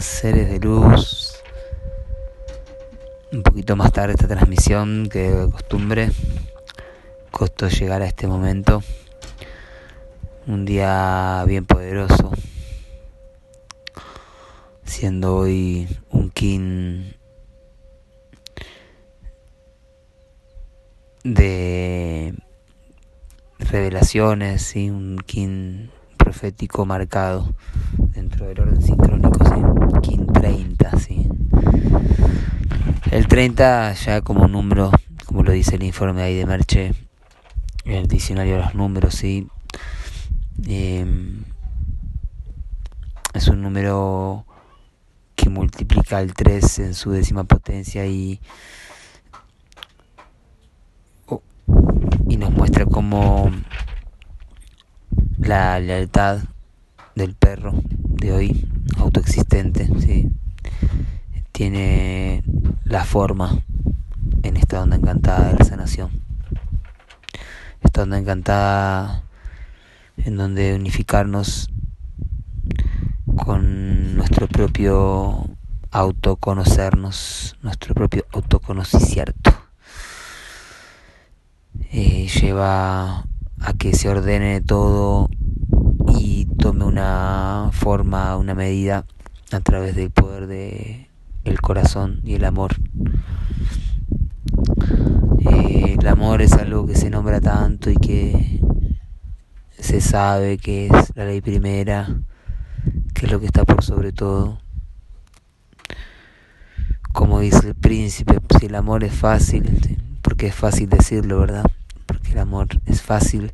seres de luz. Un poquito más tarde esta transmisión que de costumbre. Costó llegar a este momento. Un día bien poderoso. Siendo hoy un kin de revelaciones, y un kin profético marcado dentro del orden sincrónico, ¿sí? King 30, ¿sí? El 30 ya como número, como lo dice el informe ahí de Merche, el diccionario de los números, ¿sí? Em, es un número que multiplica el 3 en su décima potencia y, y nos muestra cómo la lealtad del perro de hoy, autoexistente, ¿sí? tiene la forma en esta onda encantada de la sanación. Esta onda encantada en donde unificarnos con nuestro propio autoconocernos, nuestro propio autoconocimiento. Eh, lleva a que se ordene todo y tome una forma, una medida a través del poder de el corazón y el amor. Eh, el amor es algo que se nombra tanto y que se sabe que es la ley primera, que es lo que está por sobre todo. Como dice el príncipe, si el amor es fácil, porque es fácil decirlo, ¿verdad? Porque el amor es fácil,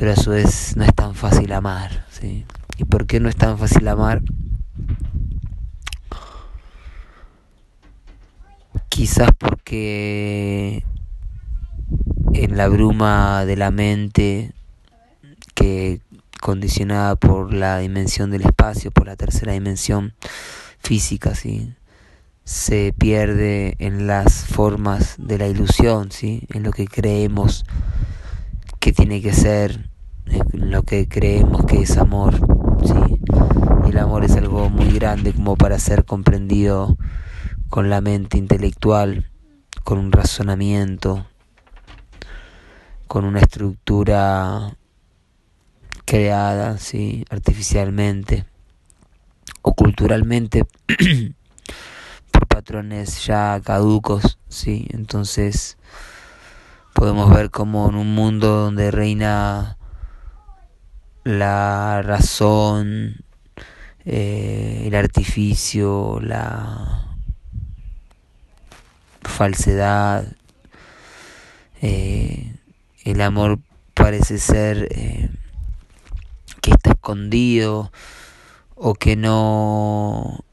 pero a su vez no es tan fácil amar, ¿sí? ¿Y por qué no es tan fácil amar? Quizás porque en la bruma de la mente que condicionada por la dimensión del espacio, por la tercera dimensión física, ¿sí? se pierde en las formas de la ilusión, ¿sí? en lo que creemos que tiene que ser, lo que creemos que es amor. ¿sí? El amor es algo muy grande como para ser comprendido con la mente intelectual, con un razonamiento, con una estructura creada ¿sí? artificialmente o culturalmente por patrones ya caducos, ¿sí? Entonces podemos ver como en un mundo donde reina la razón, eh, el artificio, la falsedad, eh, el amor parece ser eh, que está escondido o que no,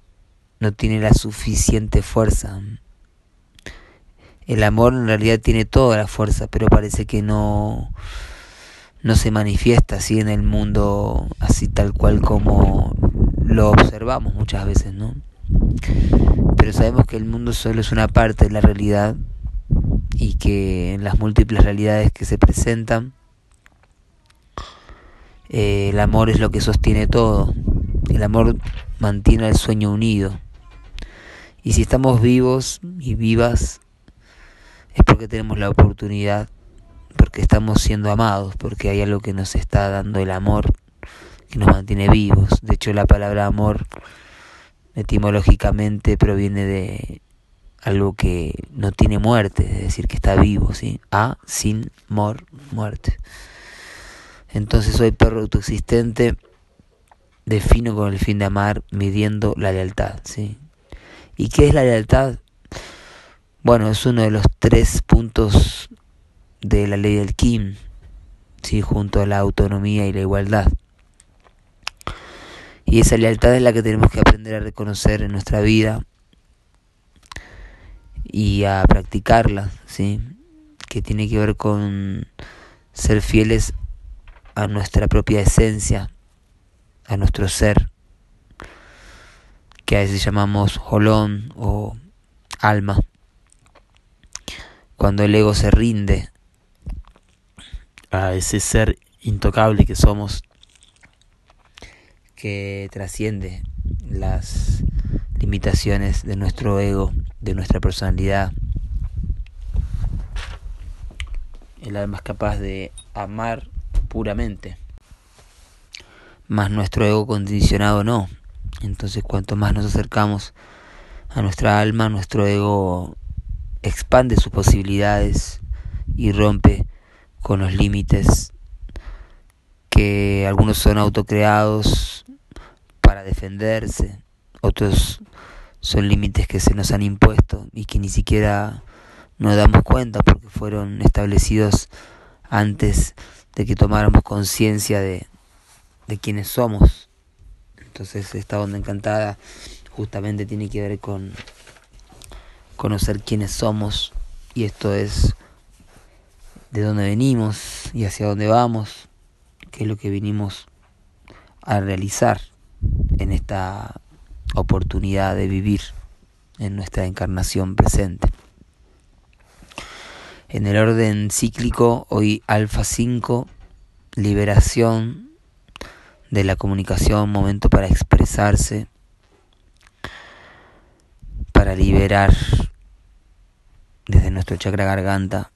no tiene la suficiente fuerza. El amor en realidad tiene toda la fuerza, pero parece que no, no se manifiesta así en el mundo, así tal cual como lo observamos muchas veces, ¿no? Pero sabemos que el mundo solo es una parte de la realidad y que en las múltiples realidades que se presentan, eh, el amor es lo que sostiene todo. El amor mantiene el sueño unido. Y si estamos vivos y vivas, es porque tenemos la oportunidad, porque estamos siendo amados, porque hay algo que nos está dando el amor, que nos mantiene vivos. De hecho, la palabra amor etimológicamente proviene de algo que no tiene muerte, es decir, que está vivo, ¿sí? A sin mor, muerte. Entonces soy perro autoexistente, defino con el fin de amar, midiendo la lealtad, ¿sí? ¿Y qué es la lealtad? Bueno, es uno de los tres puntos de la ley del Kim, ¿sí? junto a la autonomía y la igualdad. Y esa lealtad es la que tenemos que aprender a reconocer en nuestra vida y a practicarla, ¿sí? Que tiene que ver con ser fieles a nuestra propia esencia, a nuestro ser, que a veces llamamos holón o alma. Cuando el ego se rinde a ese ser intocable que somos, que trasciende las limitaciones de nuestro ego, de nuestra personalidad. El alma es capaz de amar puramente, más nuestro ego condicionado no. Entonces cuanto más nos acercamos a nuestra alma, nuestro ego expande sus posibilidades y rompe con los límites que algunos son autocreados para defenderse, otros son límites que se nos han impuesto y que ni siquiera nos damos cuenta porque fueron establecidos antes de que tomáramos conciencia de, de quiénes somos. Entonces esta onda encantada justamente tiene que ver con conocer quiénes somos y esto es de dónde venimos y hacia dónde vamos, qué es lo que vinimos a realizar en esta oportunidad de vivir en nuestra encarnación presente. En el orden cíclico, hoy Alfa 5, liberación de la comunicación, momento para expresarse, para liberar desde nuestro chakra garganta,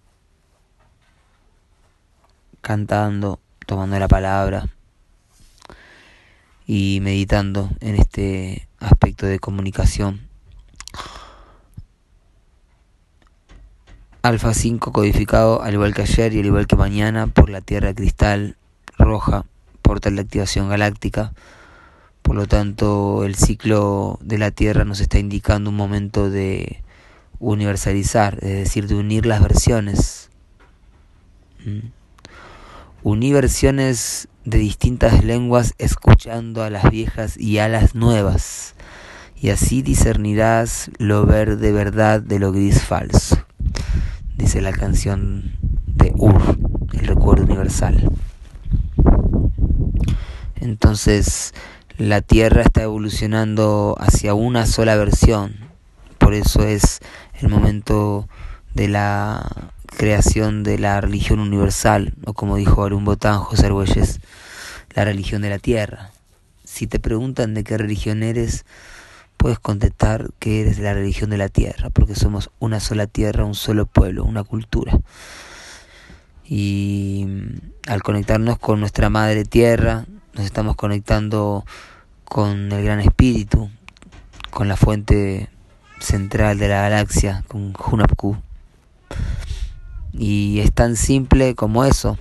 cantando, tomando la palabra y meditando en este aspecto de comunicación. Alfa 5 codificado al igual que ayer y al igual que mañana por la Tierra Cristal Roja, portal de activación galáctica. Por lo tanto, el ciclo de la Tierra nos está indicando un momento de universalizar, es decir, de unir las versiones. ¿Mm? Unir versiones de distintas lenguas escuchando a las viejas y a las nuevas, y así discernirás lo verde verdad de lo gris falso, dice la canción de Ur, el recuerdo universal. Entonces, la Tierra está evolucionando hacia una sola versión, por eso es el momento de la creación de la religión universal, o como dijo Arun Botán, José Argüelles, la religión de la tierra. Si te preguntan de qué religión eres, puedes contestar que eres la religión de la tierra, porque somos una sola tierra, un solo pueblo, una cultura. Y al conectarnos con nuestra madre tierra, nos estamos conectando con el gran espíritu, con la fuente central de la galaxia, con Hunapku. Y es tan simple como eso.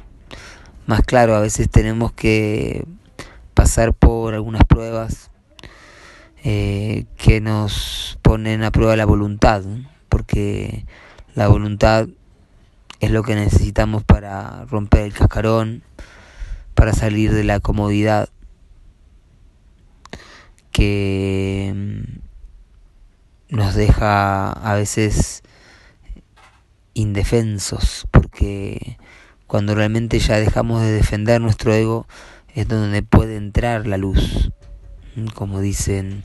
Más claro, a veces tenemos que pasar por algunas pruebas eh, que nos ponen a prueba la voluntad, porque la voluntad es lo que necesitamos para romper el cascarón, para salir de la comodidad que mm, nos deja a veces indefensos, porque cuando realmente ya dejamos de defender nuestro ego es donde puede entrar la luz, como dicen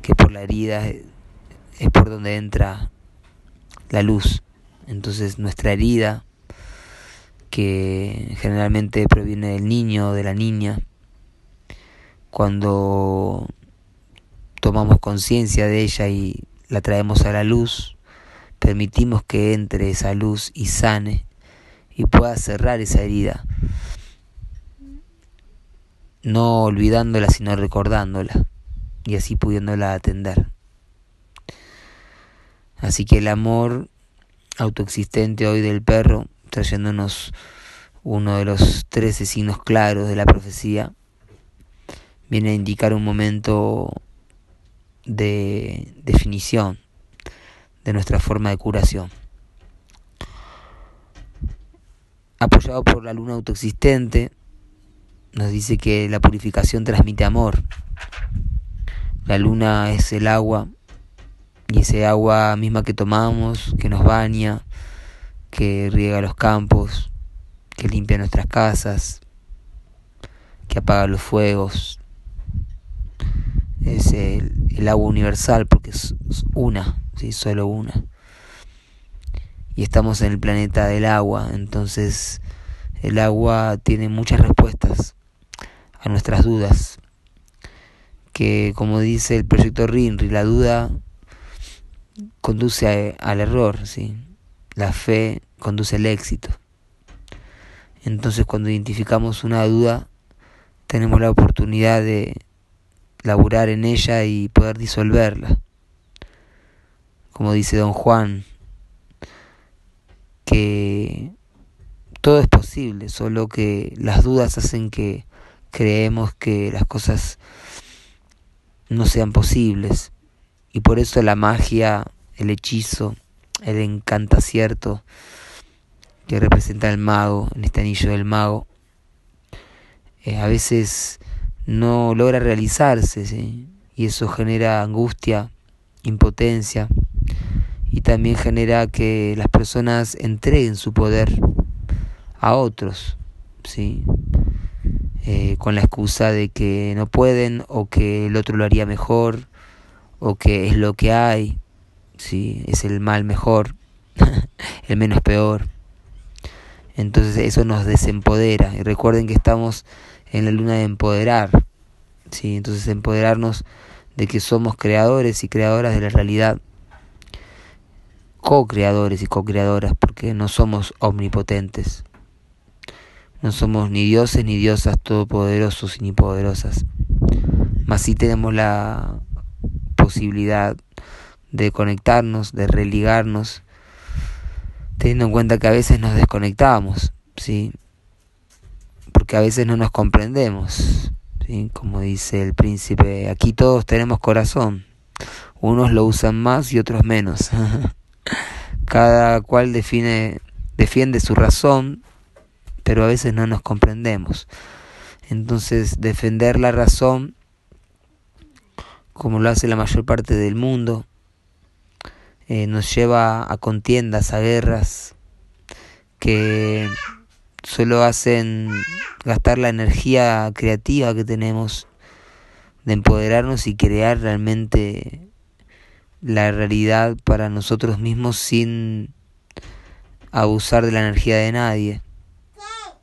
que por la herida es por donde entra la luz. Entonces nuestra herida, que generalmente proviene del niño o de la niña, cuando tomamos conciencia de ella y la traemos a la luz, permitimos que entre esa luz y sane y pueda cerrar esa herida, no olvidándola sino recordándola y así pudiéndola atender. Así que el amor autoexistente hoy del perro, trayéndonos uno de los trece signos claros de la profecía, viene a indicar un momento de definición de nuestra forma de curación. Apoyado por la luna autoexistente, nos dice que la purificación transmite amor. La luna es el agua y ese agua misma que tomamos, que nos baña, que riega los campos, que limpia nuestras casas, que apaga los fuegos. Es el, el agua universal porque es una, ¿sí? solo una. Y estamos en el planeta del agua, entonces el agua tiene muchas respuestas a nuestras dudas, que como dice el proyecto RINRI, la duda conduce al error, ¿sí? la fe conduce al éxito. Entonces cuando identificamos una duda, tenemos la oportunidad de laburar en ella y poder disolverla. Como dice don Juan, que todo es posible, solo que las dudas hacen que creemos que las cosas no sean posibles. Y por eso la magia, el hechizo, el encantacierto que representa el mago, en este anillo del mago, eh, a veces no logra realizarse, y eso genera angustia, impotencia, y también genera que las personas entreguen su poder a otros, ¿sí? Eh, con la excusa de que no pueden o que el otro lo haría mejor o que es lo que hay, ¿sí? es el mal mejor, el menos peor. Entonces eso nos desempodera y recuerden que estamos en la luna de empoderar, ¿sí? entonces empoderarnos de que somos creadores y creadoras de la realidad, co-creadores y co-creadoras porque no somos omnipotentes. No somos ni dioses ni diosas todopoderosos ni poderosas. Mas sí tenemos la posibilidad de conectarnos, de religarnos, teniendo en cuenta que a veces nos desconectamos, ¿sí? Porque a veces no nos comprendemos, ¿sí? Como dice el príncipe, aquí todos tenemos corazón. Unos lo usan más y otros menos. Cada cual define, defiende su razón pero a veces no nos comprendemos. Entonces, defender la razón, como lo hace la mayor parte del mundo, eh, nos lleva a contiendas, a guerras, que solo hacen gastar la energía creativa que tenemos de empoderarnos y crear realmente la realidad para nosotros mismos sin abusar de la energía de nadie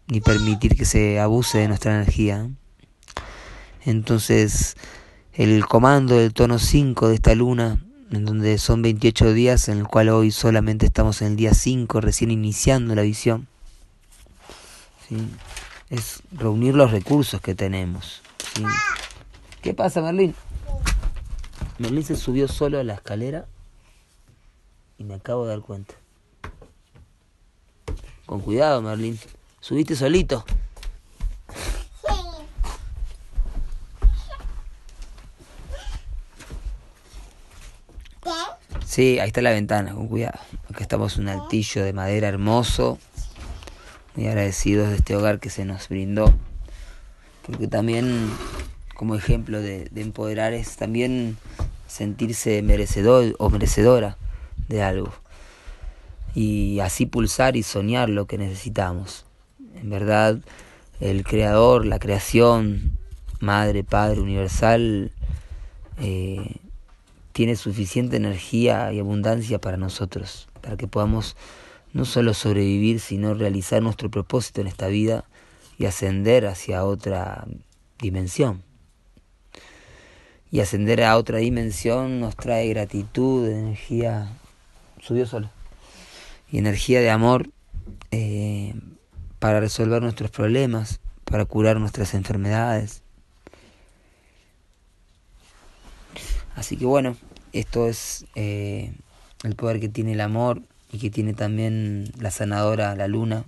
ni permitir que se abuse de nuestra energía. Entonces, el comando del tono 5 de esta luna, en donde son 28 días, en el cual hoy solamente estamos en el día 5, recién iniciando la visión, es reunir los recursos que tenemos. ¿Qué pasa, Merlín? Merlín se subió solo a la escalera y me acabo de dar cuenta. Con cuidado, Merlín. ¿Subiste solito? Sí, ahí está la ventana, con cuidado. Acá estamos en un altillo de madera hermoso. Muy agradecidos de este hogar que se nos brindó. Porque también, como ejemplo de, de empoderar, es también sentirse merecedor o merecedora de algo. Y así pulsar y soñar lo que necesitamos. En verdad, el creador, la creación, Madre, Padre, Universal, eh, tiene suficiente energía y abundancia para nosotros, para que podamos no solo sobrevivir, sino realizar nuestro propósito en esta vida y ascender hacia otra dimensión. Y ascender a otra dimensión nos trae gratitud, energía, subió solo, y energía de amor eh, para resolver nuestros problemas, para curar nuestras enfermedades. Así que bueno, esto es eh, el poder que tiene el amor y que tiene también la sanadora, la luna,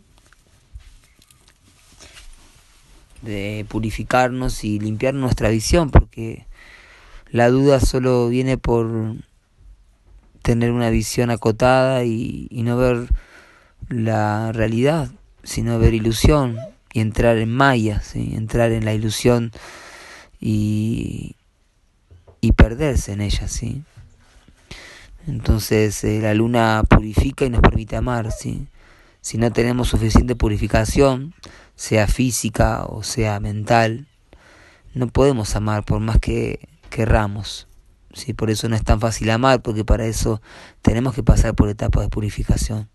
de purificarnos y limpiar nuestra visión, porque la duda solo viene por tener una visión acotada y, no ver la realidad sino ver ilusión y entrar en Maya, ¿sí? entrar en la ilusión y, y perderse en ella. ¿sí? Entonces eh, la luna purifica y nos permite amar. ¿sí? Si no tenemos suficiente purificación, sea física o sea mental, no podemos amar por más que querramos. ¿sí? Por eso no es tan fácil amar, porque para eso tenemos que pasar por etapas de purificación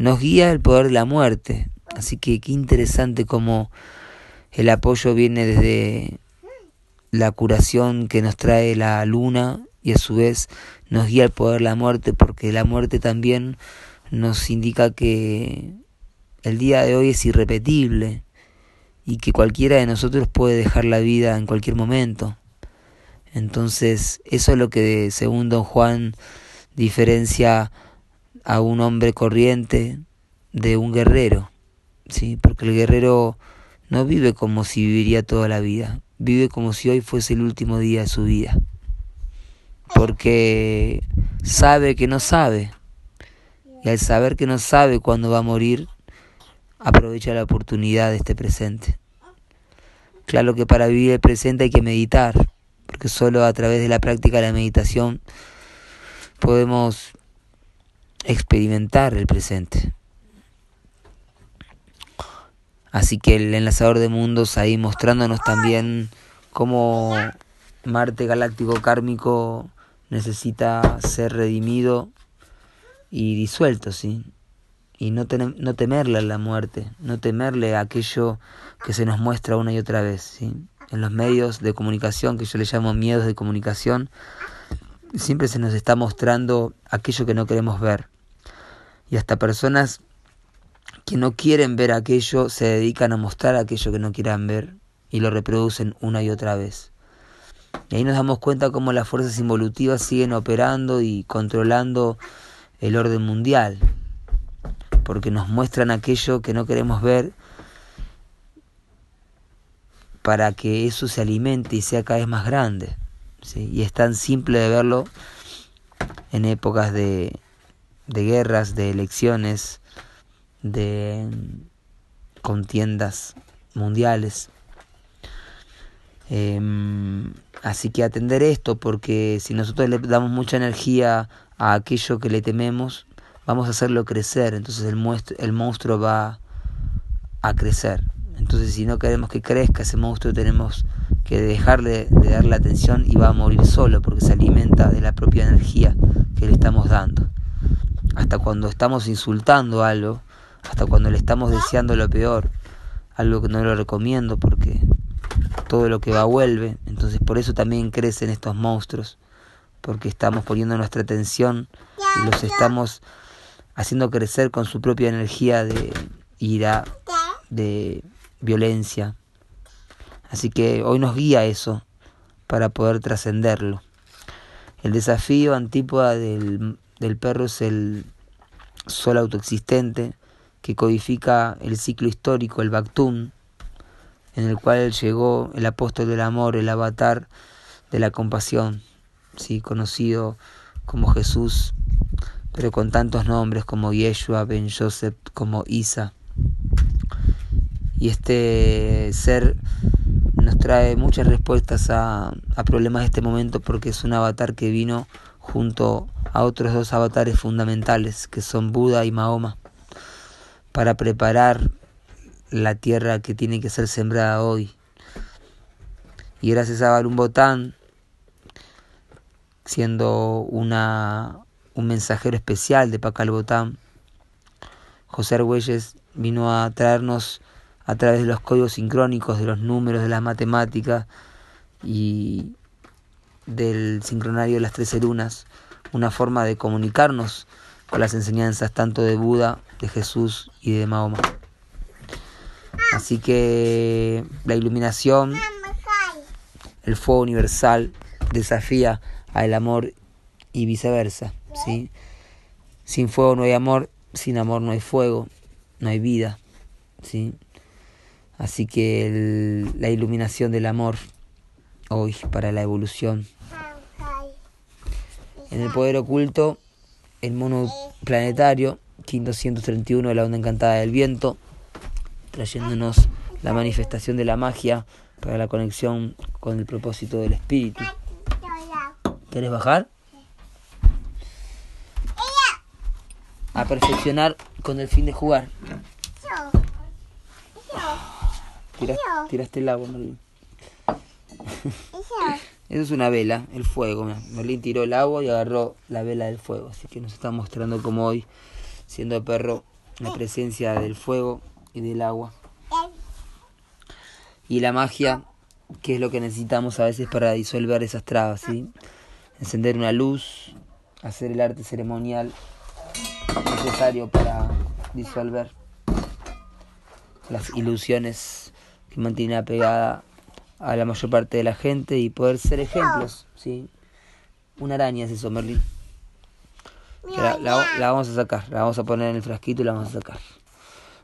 nos guía el poder de la muerte. Así que qué interesante como el apoyo viene desde la curación que nos trae la luna y a su vez nos guía el poder la muerte porque la muerte también nos indica que el día de hoy es irrepetible y que cualquiera de nosotros puede dejar la vida en cualquier momento. Entonces, eso es lo que según don Juan diferencia a un hombre corriente de un guerrero, ¿sí? Porque el guerrero no vive como si viviría toda la vida, vive como si hoy fuese el último día de su vida. Porque sabe que no sabe. Y al saber que no sabe cuándo va a morir, aprovecha la oportunidad de este presente. Claro que para vivir el presente hay que meditar, porque solo a través de la práctica de la meditación podemos experimentar el presente. Así que el enlazador de mundos ahí mostrándonos también cómo Marte galáctico kármico necesita ser redimido y disuelto, ¿sí? Y no, no temerle a la muerte, no temerle a aquello que se nos muestra una y otra vez, ¿sí? En los medios de comunicación, que yo le llamo miedos de comunicación, siempre se nos está mostrando aquello que no queremos ver. Y hasta personas que no quieren ver aquello se dedican a mostrar aquello que no quieran ver y lo reproducen una y otra vez. Y ahí nos damos cuenta cómo las fuerzas involutivas siguen operando y controlando el orden mundial, porque nos muestran aquello que no queremos ver para que eso se alimente y sea cada vez más grande. Y es tan simple de verlo en épocas de, guerras, de elecciones, de contiendas mundiales. Em, así que atender esto, porque si nosotros le damos mucha energía a aquello que le tememos, vamos a hacerlo crecer, entonces el monstruo va a crecer. Entonces si no queremos que crezca ese monstruo tenemos que dejarle de darle atención y va a morir solo porque se alimenta de la propia energía que le estamos dando. Hasta cuando estamos insultando algo, hasta cuando le estamos deseando lo peor, algo que no lo recomiendo porque todo lo que va vuelve, entonces por eso también crecen estos monstruos, porque estamos poniendo nuestra atención y los estamos haciendo crecer con su propia energía de ira, de violencia. Así que hoy nos guía eso para poder trascenderlo. El desafío antípoda del, del perro es el sol autoexistente que codifica el ciclo histórico, el Bactún, en el cual llegó el apóstol del amor, el avatar de la compasión, ¿sí? conocido como Jesús, pero con tantos nombres como Yeshua, Ben Joseph, como Isa. Y este ser nos trae muchas respuestas a, problemas de este momento porque es un avatar que vino junto a otros dos avatares fundamentales que son Buda y Mahoma para preparar la tierra que tiene que ser sembrada hoy. Y gracias a Barun Botán, siendo una, un mensajero especial de Pacal Botán, José Argüelles vino a traernos a través de los códigos sincrónicos, de los números, de las matemáticas y del sincronario de las trece lunas, una forma de comunicarnos con las enseñanzas tanto de Buda, de Jesús y de Mahoma. Así que la iluminación, el fuego universal, desafía al amor y viceversa. ¿sí? Sin fuego no hay amor, sin amor no hay fuego, no hay vida. ¿sí? Así que la iluminación del amor hoy para la evolución. En el poder oculto, el mono planetario, 531 de la onda encantada del viento, trayéndonos la manifestación de la magia para la conexión con el propósito del espíritu. ¿Quieres bajar? A perfeccionar con el fin de jugar. Tiraste, el agua, Merlín. Eso es una vela, el fuego. Merlín tiró el agua y agarró la vela del fuego. Así que nos está mostrando como hoy, siendo perro, la presencia del fuego y del agua. Y la magia qué es lo que necesitamos a veces para disolver esas trabas, ¿sí? Encender una luz, hacer el arte ceremonial necesario para disolver las ilusiones que mantiene apegada a la mayor parte de la gente y poder ser ejemplos, ¿sí? Una araña es eso, Merlin. La, la, la, vamos a sacar, la vamos a poner en el frasquito y la vamos a sacar.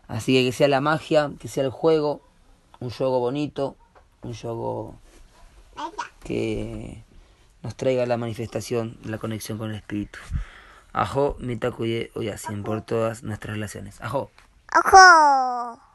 Así que que sea la magia, que sea el juego, un juego bonito, un juego que nos traiga la manifestación, la conexión con el espíritu. Ajo, mitakuye, oye, así por todas nuestras relaciones. Ajo. Ajo.